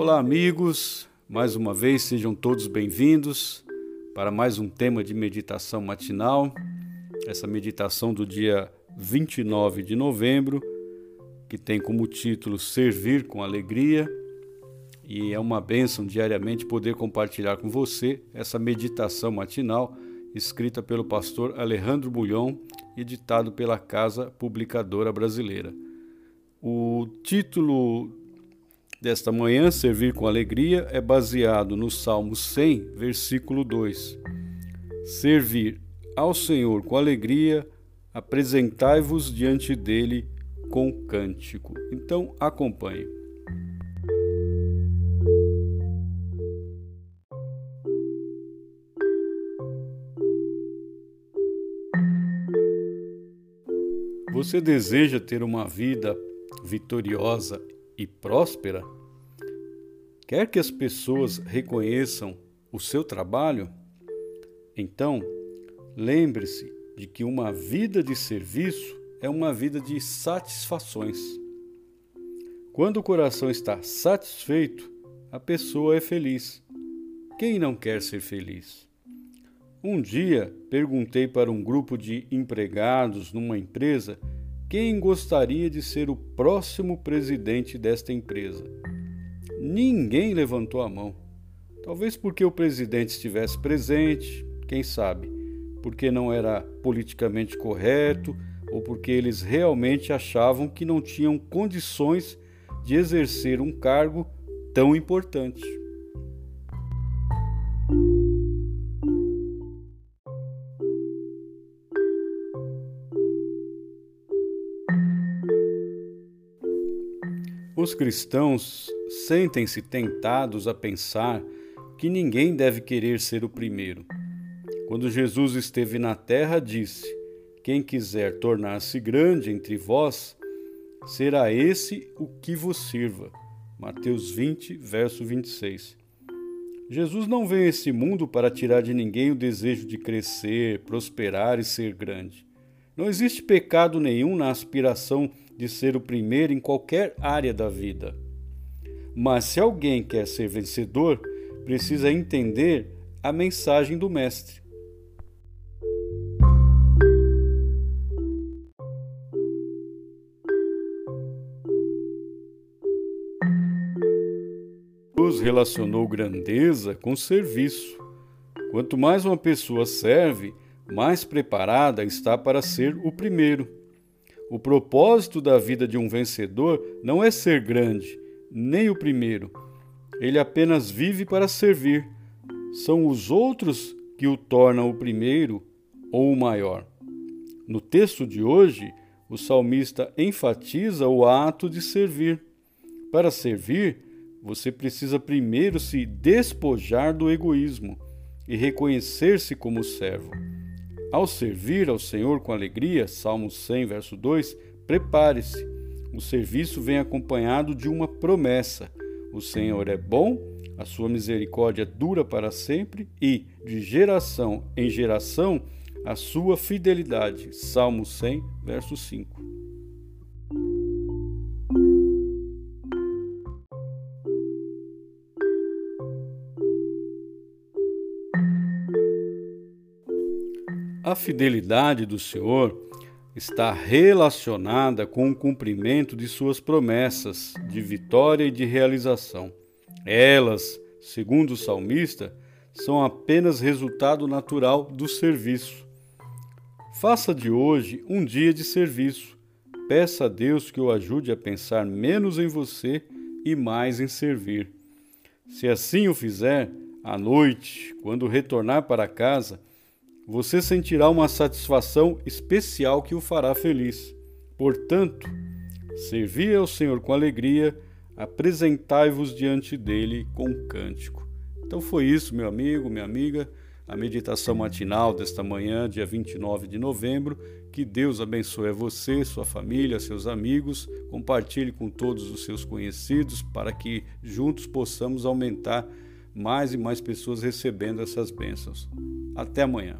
Olá, amigos. Mais uma vez, sejam todos bem-vindos para mais um tema de meditação matinal. Essa meditação do dia 29 de novembro, que tem como título Servir com Alegria. E é uma bênção diariamente poder compartilhar com você essa meditação matinal escrita pelo pastor Alejandro Bulhon, editado pela Casa Publicadora Brasileira. O título desta manhã, Servir com Alegria, é baseado no Salmo 100, versículo 2. Servir ao Senhor com alegria, apresentai-vos diante dele com cântico. Então, acompanhe. Você deseja ter uma vida vitoriosa e próspera? Quer que as pessoas reconheçam o seu trabalho? Então, lembre-se de que uma vida de serviço é uma vida de satisfações. Quando o coração está satisfeito, a pessoa é feliz. Quem não quer ser feliz? Um dia perguntei para um grupo de empregados numa empresa quem gostaria de ser o próximo presidente desta empresa. Ninguém levantou a mão. Talvez porque o presidente estivesse presente, quem sabe, porque não era politicamente correto ou porque eles realmente achavam que não tinham condições de exercer um cargo tão importante. Os cristãos sentem-se tentados a pensar que ninguém deve querer ser o primeiro. Quando Jesus esteve na terra, disse: Quem quiser tornar-se grande entre vós, será esse o que vos sirva. Mateus 20, verso 26. Jesus não veio a esse mundo para tirar de ninguém o desejo de crescer, prosperar e ser grande. Não existe pecado nenhum na aspiração de ser o primeiro em qualquer área da vida. Mas se alguém quer ser vencedor, precisa entender a mensagem do Mestre. Jesus relacionou grandeza com serviço. Quanto mais uma pessoa serve, mais preparada está para ser o primeiro. O propósito da vida de um vencedor não é ser grande, nem o primeiro. Ele apenas vive para servir. São os outros que o tornam o primeiro ou o maior. No texto de hoje, o salmista enfatiza o ato de servir. Para servir, você precisa primeiro se despojar do egoísmo e reconhecer-se como servo. Ao servir ao Senhor com alegria, Salmo 100, verso 2, prepare-se. O serviço vem acompanhado de uma promessa. O Senhor é bom, a sua misericórdia dura para sempre e, de geração em geração, a sua fidelidade. Salmo 100, verso 5. A fidelidade do Senhor está relacionada com o cumprimento de suas promessas de vitória e de realização. Elas, segundo o salmista, são apenas resultado natural do serviço. Faça de hoje um dia de serviço. Peça a Deus que o ajude a pensar menos em você e mais em servir. Se assim o fizer, à noite, quando retornar para casa, você sentirá uma satisfação especial que o fará feliz. Portanto, servi ao Senhor com alegria, apresentai-vos diante dele com cântico. Então foi isso, meu amigo, minha amiga, a meditação matinal desta manhã, dia 29 de novembro. Que Deus abençoe você, sua família, seus amigos. Compartilhe com todos os seus conhecidos para que juntos possamos aumentar mais e mais pessoas recebendo essas bênçãos. Até amanhã.